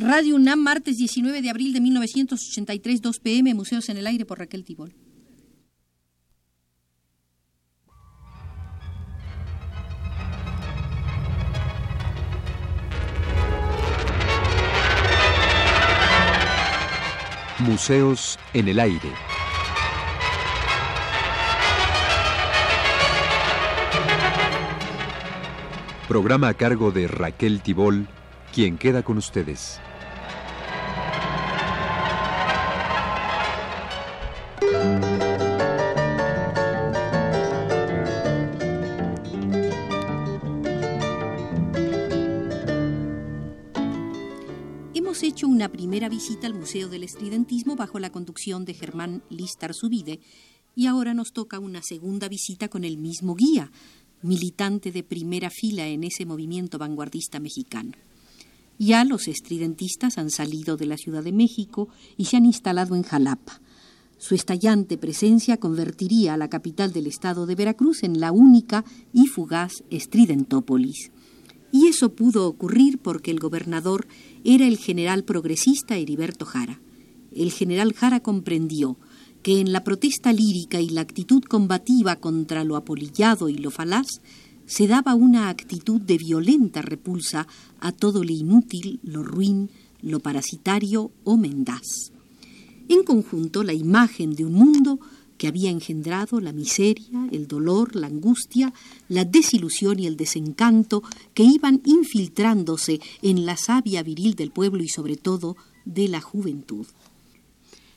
Radio UNAM, martes 19 de abril de 1983, 2 pm, Museos en el Aire por Raquel Tibol. Museos en el Aire. Programa a cargo de Raquel Tibol, quien queda con ustedes. Primera visita al Museo del Estridentismo bajo la conducción de Germán Listar Subide y ahora nos toca una segunda visita con el mismo guía, militante de primera fila en ese movimiento vanguardista mexicano. Ya los estridentistas han salido de la Ciudad de México y se han instalado en Jalapa. Su estallante presencia convertiría a la capital del estado de Veracruz en la única y fugaz estridentópolis. Y eso pudo ocurrir porque el gobernador era el general progresista Heriberto Jara. El general Jara comprendió que en la protesta lírica y la actitud combativa contra lo apolillado y lo falaz se daba una actitud de violenta repulsa a todo lo inútil, lo ruin, lo parasitario o mendaz. En conjunto, la imagen de un mundo que había engendrado la miseria, el dolor, la angustia, la desilusión y el desencanto que iban infiltrándose en la savia viril del pueblo y sobre todo de la juventud.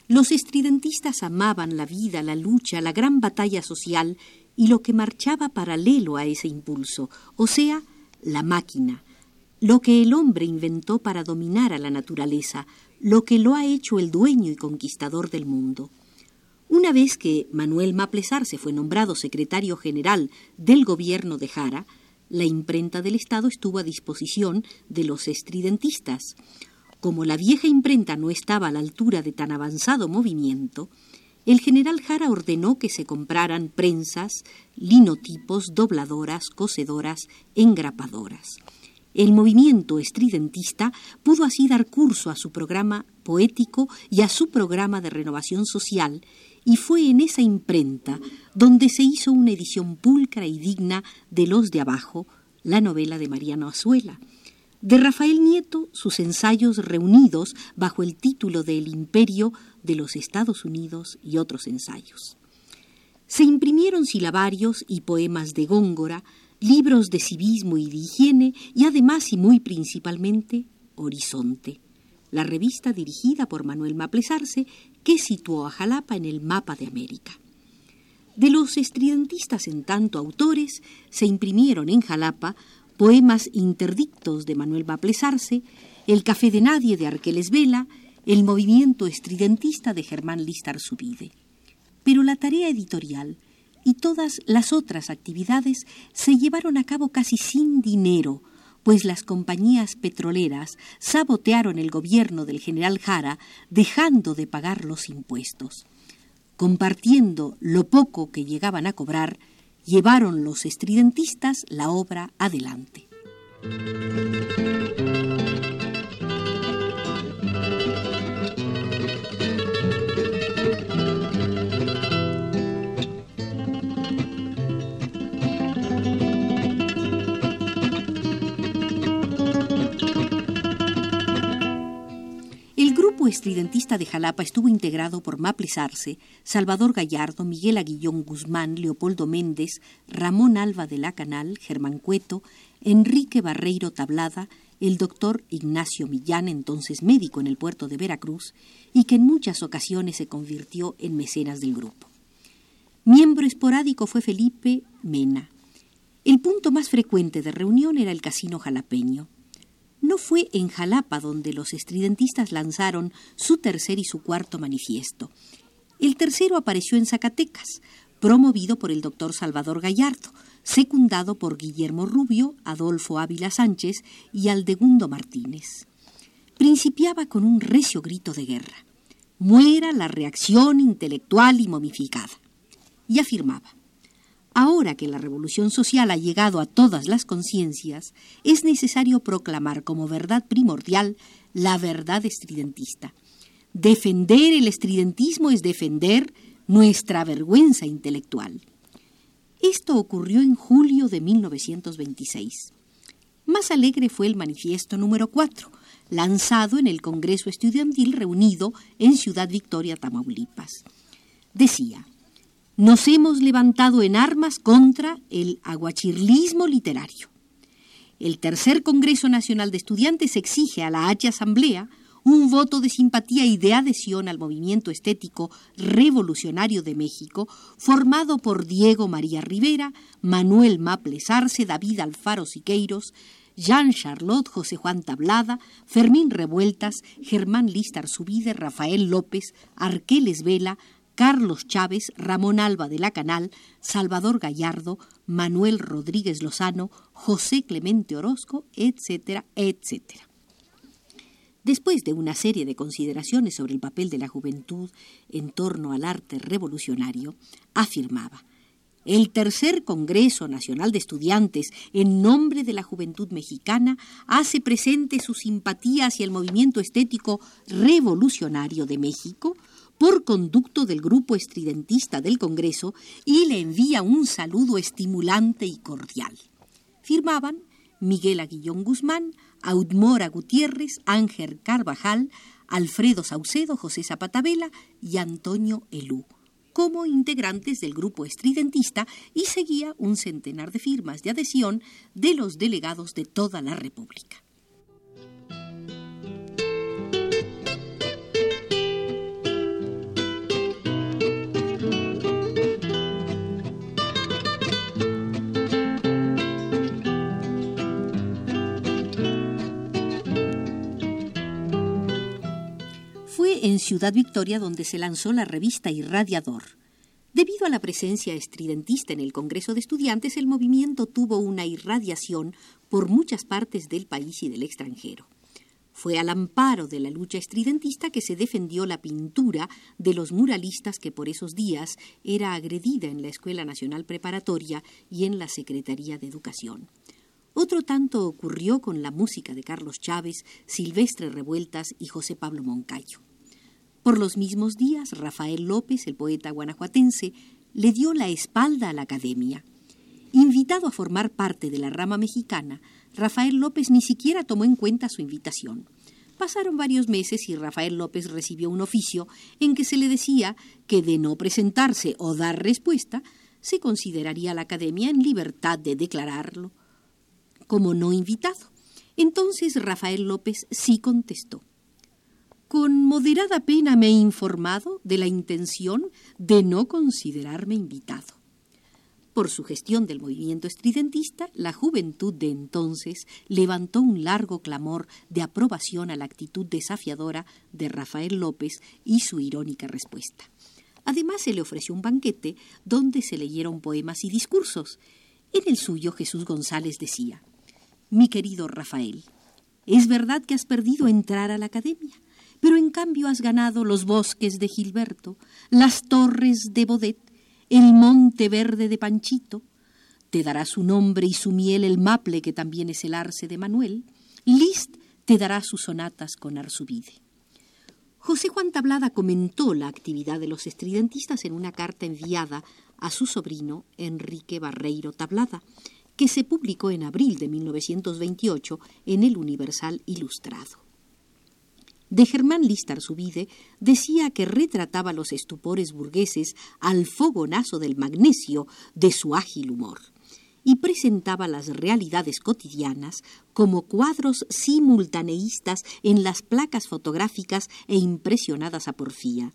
Los estridentistas amaban la vida, la lucha, la gran batalla social y lo que marchaba paralelo a ese impulso, o sea, la máquina, lo que el hombre inventó para dominar a la naturaleza, lo que lo ha hecho el dueño y conquistador del mundo. Una vez que Manuel Maplesar se fue nombrado secretario general del gobierno de Jara, la imprenta del Estado estuvo a disposición de los estridentistas. Como la vieja imprenta no estaba a la altura de tan avanzado movimiento, el general Jara ordenó que se compraran prensas, linotipos, dobladoras, cosedoras, engrapadoras. El movimiento estridentista pudo así dar curso a su programa poético y a su programa de renovación social, y fue en esa imprenta donde se hizo una edición pulcra y digna de Los de Abajo, la novela de Mariano Azuela. De Rafael Nieto, sus ensayos reunidos bajo el título de El Imperio de los Estados Unidos y otros ensayos. Se imprimieron silabarios y poemas de Góngora, libros de civismo y de higiene y además y muy principalmente Horizonte, la revista dirigida por Manuel Maplesarse que situó a Jalapa en el mapa de América. De los estridentistas en tanto autores se imprimieron en Jalapa poemas interdictos de Manuel Maplesarse, El café de nadie de Arqueles Vela, el movimiento estridentista de Germán Listar Subide. Pero la tarea editorial y todas las otras actividades se llevaron a cabo casi sin dinero, pues las compañías petroleras sabotearon el gobierno del general Jara dejando de pagar los impuestos. Compartiendo lo poco que llegaban a cobrar, llevaron los estridentistas la obra adelante. Estridentista de Jalapa estuvo integrado por Maples Arce, Salvador Gallardo, Miguel Aguillón Guzmán, Leopoldo Méndez, Ramón Alba de la Canal, Germán Cueto, Enrique Barreiro Tablada, el doctor Ignacio Millán, entonces médico en el puerto de Veracruz, y que en muchas ocasiones se convirtió en mecenas del grupo. Miembro esporádico fue Felipe Mena. El punto más frecuente de reunión era el casino jalapeño. No fue en Jalapa donde los estridentistas lanzaron su tercer y su cuarto manifiesto. El tercero apareció en Zacatecas, promovido por el doctor Salvador Gallardo, secundado por Guillermo Rubio, Adolfo Ávila Sánchez y Aldegundo Martínez. Principiaba con un recio grito de guerra. Muera la reacción intelectual y momificada. Y afirmaba, Ahora que la revolución social ha llegado a todas las conciencias, es necesario proclamar como verdad primordial la verdad estridentista. Defender el estridentismo es defender nuestra vergüenza intelectual. Esto ocurrió en julio de 1926. Más alegre fue el manifiesto número 4, lanzado en el Congreso Estudiantil reunido en Ciudad Victoria, Tamaulipas. Decía, nos hemos levantado en armas contra el aguachirlismo literario. El tercer Congreso Nacional de Estudiantes exige a la H Asamblea un voto de simpatía y de adhesión al movimiento estético revolucionario de México, formado por Diego María Rivera, Manuel Maples Arce, David Alfaro Siqueiros, Jean Charlotte, José Juan Tablada, Fermín Revueltas, Germán Listar Subide, Rafael López, Arqueles Vela, Carlos Chávez, Ramón Alba de la Canal, Salvador Gallardo, Manuel Rodríguez Lozano, José Clemente Orozco, etcétera, etcétera. Después de una serie de consideraciones sobre el papel de la juventud en torno al arte revolucionario, afirmaba el tercer Congreso Nacional de Estudiantes, en nombre de la juventud mexicana, hace presente su simpatía hacia el movimiento estético revolucionario de México, por conducto del grupo estridentista del Congreso y le envía un saludo estimulante y cordial. Firmaban Miguel Aguillón Guzmán, Audmora Gutiérrez, Ángel Carvajal, Alfredo Saucedo, José Zapatabela y Antonio Elú como integrantes del grupo estridentista y seguía un centenar de firmas de adhesión de los delegados de toda la República. Ciudad Victoria donde se lanzó la revista Irradiador. Debido a la presencia estridentista en el Congreso de Estudiantes, el movimiento tuvo una irradiación por muchas partes del país y del extranjero. Fue al amparo de la lucha estridentista que se defendió la pintura de los muralistas que por esos días era agredida en la Escuela Nacional Preparatoria y en la Secretaría de Educación. Otro tanto ocurrió con la música de Carlos Chávez, Silvestre Revueltas y José Pablo Moncayo. Por los mismos días, Rafael López, el poeta guanajuatense, le dio la espalda a la academia. Invitado a formar parte de la rama mexicana, Rafael López ni siquiera tomó en cuenta su invitación. Pasaron varios meses y Rafael López recibió un oficio en que se le decía que de no presentarse o dar respuesta, se consideraría la academia en libertad de declararlo como no invitado. Entonces Rafael López sí contestó. Con moderada pena me he informado de la intención de no considerarme invitado. Por su gestión del movimiento estridentista, la juventud de entonces levantó un largo clamor de aprobación a la actitud desafiadora de Rafael López y su irónica respuesta. Además, se le ofreció un banquete donde se leyeron poemas y discursos. En el suyo, Jesús González decía, Mi querido Rafael, es verdad que has perdido entrar a la academia pero en cambio has ganado los bosques de Gilberto, las torres de Bodet, el monte verde de Panchito. Te dará su nombre y su miel el maple, que también es el arce de Manuel. Liszt te dará sus sonatas con Arsubide. José Juan Tablada comentó la actividad de los estridentistas en una carta enviada a su sobrino Enrique Barreiro Tablada, que se publicó en abril de 1928 en el Universal Ilustrado de Germán Subide decía que retrataba los estupores burgueses al fogonazo del magnesio de su ágil humor y presentaba las realidades cotidianas como cuadros simultaneístas en las placas fotográficas e impresionadas a porfía.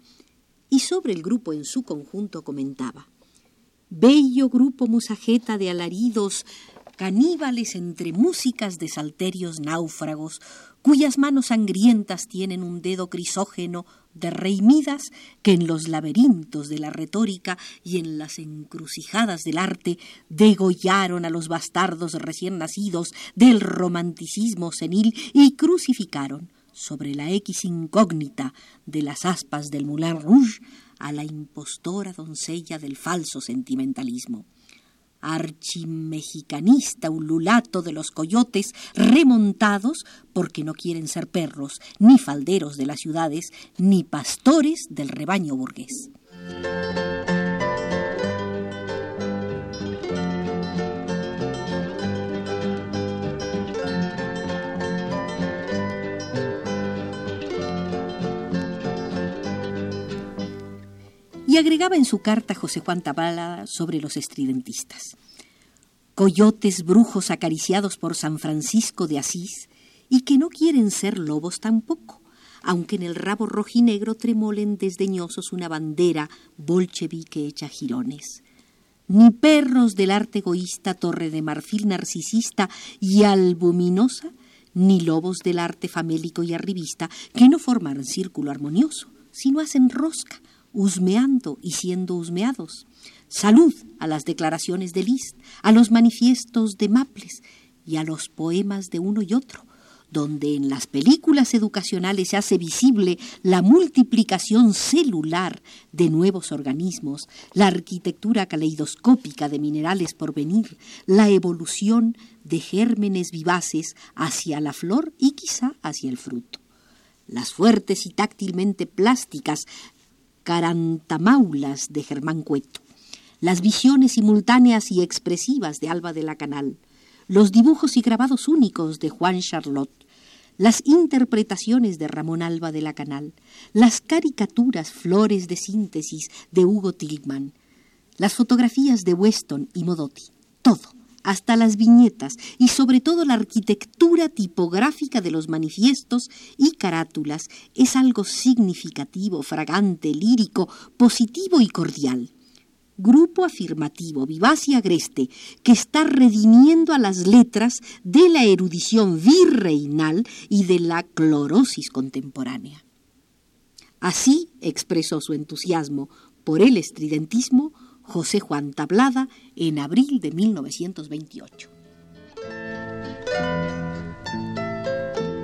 Y sobre el grupo en su conjunto comentaba Bello grupo musajeta de alaridos, caníbales entre músicas de salterios náufragos, cuyas manos sangrientas tienen un dedo crisógeno de rey que en los laberintos de la retórica y en las encrucijadas del arte degollaron a los bastardos recién nacidos del romanticismo senil y crucificaron sobre la X incógnita de las aspas del Moulin Rouge a la impostora doncella del falso sentimentalismo. Archimexicanista ululato de los coyotes remontados porque no quieren ser perros, ni falderos de las ciudades, ni pastores del rebaño burgués. Agregaba en su carta José Juan Tabala sobre los estridentistas. Coyotes brujos acariciados por San Francisco de Asís y que no quieren ser lobos tampoco, aunque en el rabo rojinegro tremolen desdeñosos una bandera bolchevique hecha jirones. Ni perros del arte egoísta, torre de marfil narcisista y albuminosa, ni lobos del arte famélico y arribista, que no forman círculo armonioso, sino hacen rosca, husmeando y siendo husmeados. Salud a las declaraciones de Liszt, a los manifiestos de Maples y a los poemas de uno y otro, donde en las películas educacionales se hace visible la multiplicación celular de nuevos organismos, la arquitectura caleidoscópica de minerales por venir, la evolución de gérmenes vivaces hacia la flor y quizá hacia el fruto. Las fuertes y táctilmente plásticas Carantamaulas de Germán Cueto, las visiones simultáneas y expresivas de Alba de la Canal, los dibujos y grabados únicos de Juan Charlotte, las interpretaciones de Ramón Alba de la Canal, las caricaturas flores de síntesis de Hugo Tilgman, las fotografías de Weston y Modotti, todo hasta las viñetas y sobre todo la arquitectura tipográfica de los manifiestos y carátulas es algo significativo, fragante, lírico, positivo y cordial. Grupo afirmativo, vivaz y agreste, que está redimiendo a las letras de la erudición virreinal y de la clorosis contemporánea. Así expresó su entusiasmo por el estridentismo José Juan Tablada en abril de 1928.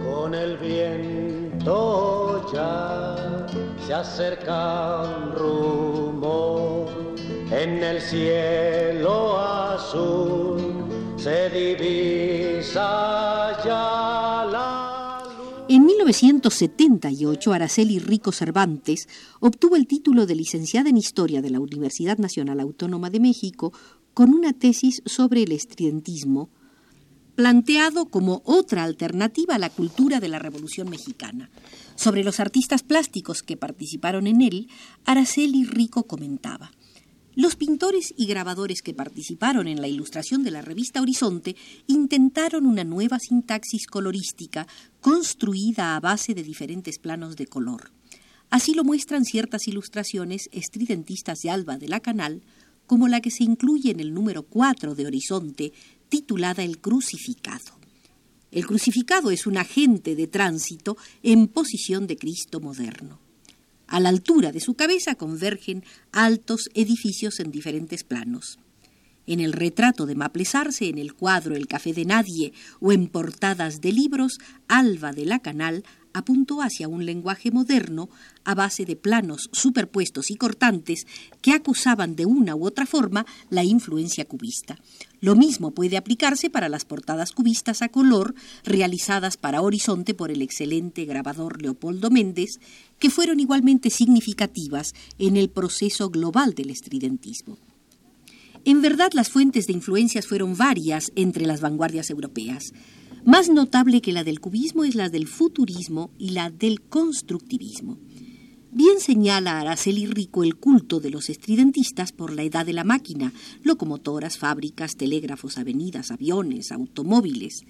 Con el viento ya se acerca un rumor en el cielo azul se divisa ya 1978, Araceli Rico Cervantes obtuvo el título de licenciada en Historia de la Universidad Nacional Autónoma de México con una tesis sobre el estridentismo, planteado como otra alternativa a la cultura de la Revolución Mexicana. Sobre los artistas plásticos que participaron en él, Araceli Rico comentaba. Los pintores y grabadores que participaron en la ilustración de la revista Horizonte intentaron una nueva sintaxis colorística construida a base de diferentes planos de color. Así lo muestran ciertas ilustraciones estridentistas de Alba de la Canal, como la que se incluye en el número 4 de Horizonte, titulada El Crucificado. El crucificado es un agente de tránsito en posición de Cristo moderno. A la altura de su cabeza convergen altos edificios en diferentes planos. En el retrato de Maplesarse, en el cuadro El café de nadie o en portadas de libros, Alba de la Canal apuntó hacia un lenguaje moderno a base de planos superpuestos y cortantes que acusaban de una u otra forma la influencia cubista. Lo mismo puede aplicarse para las portadas cubistas a color realizadas para Horizonte por el excelente grabador Leopoldo Méndez, que fueron igualmente significativas en el proceso global del estridentismo. En verdad, las fuentes de influencias fueron varias entre las vanguardias europeas. Más notable que la del cubismo es la del futurismo y la del constructivismo. Bien señala Araceli Rico el culto de los estridentistas por la edad de la máquina, locomotoras, fábricas, telégrafos, avenidas, aviones, automóviles.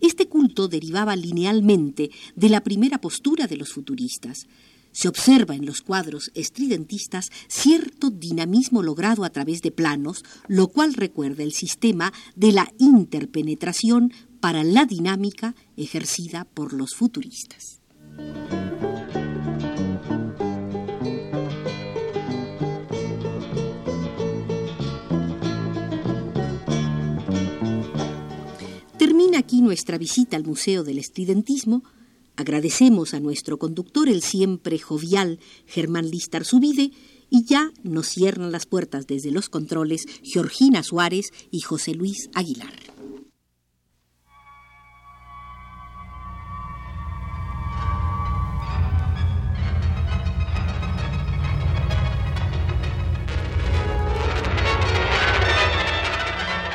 Este culto derivaba linealmente de la primera postura de los futuristas. Se observa en los cuadros estridentistas cierto dinamismo logrado a través de planos, lo cual recuerda el sistema de la interpenetración para la dinámica ejercida por los futuristas. Termina aquí nuestra visita al Museo del Estridentismo. Agradecemos a nuestro conductor, el siempre jovial Germán Listar Subide, Y ya nos cierran las puertas desde los controles Georgina Suárez y José Luis Aguilar.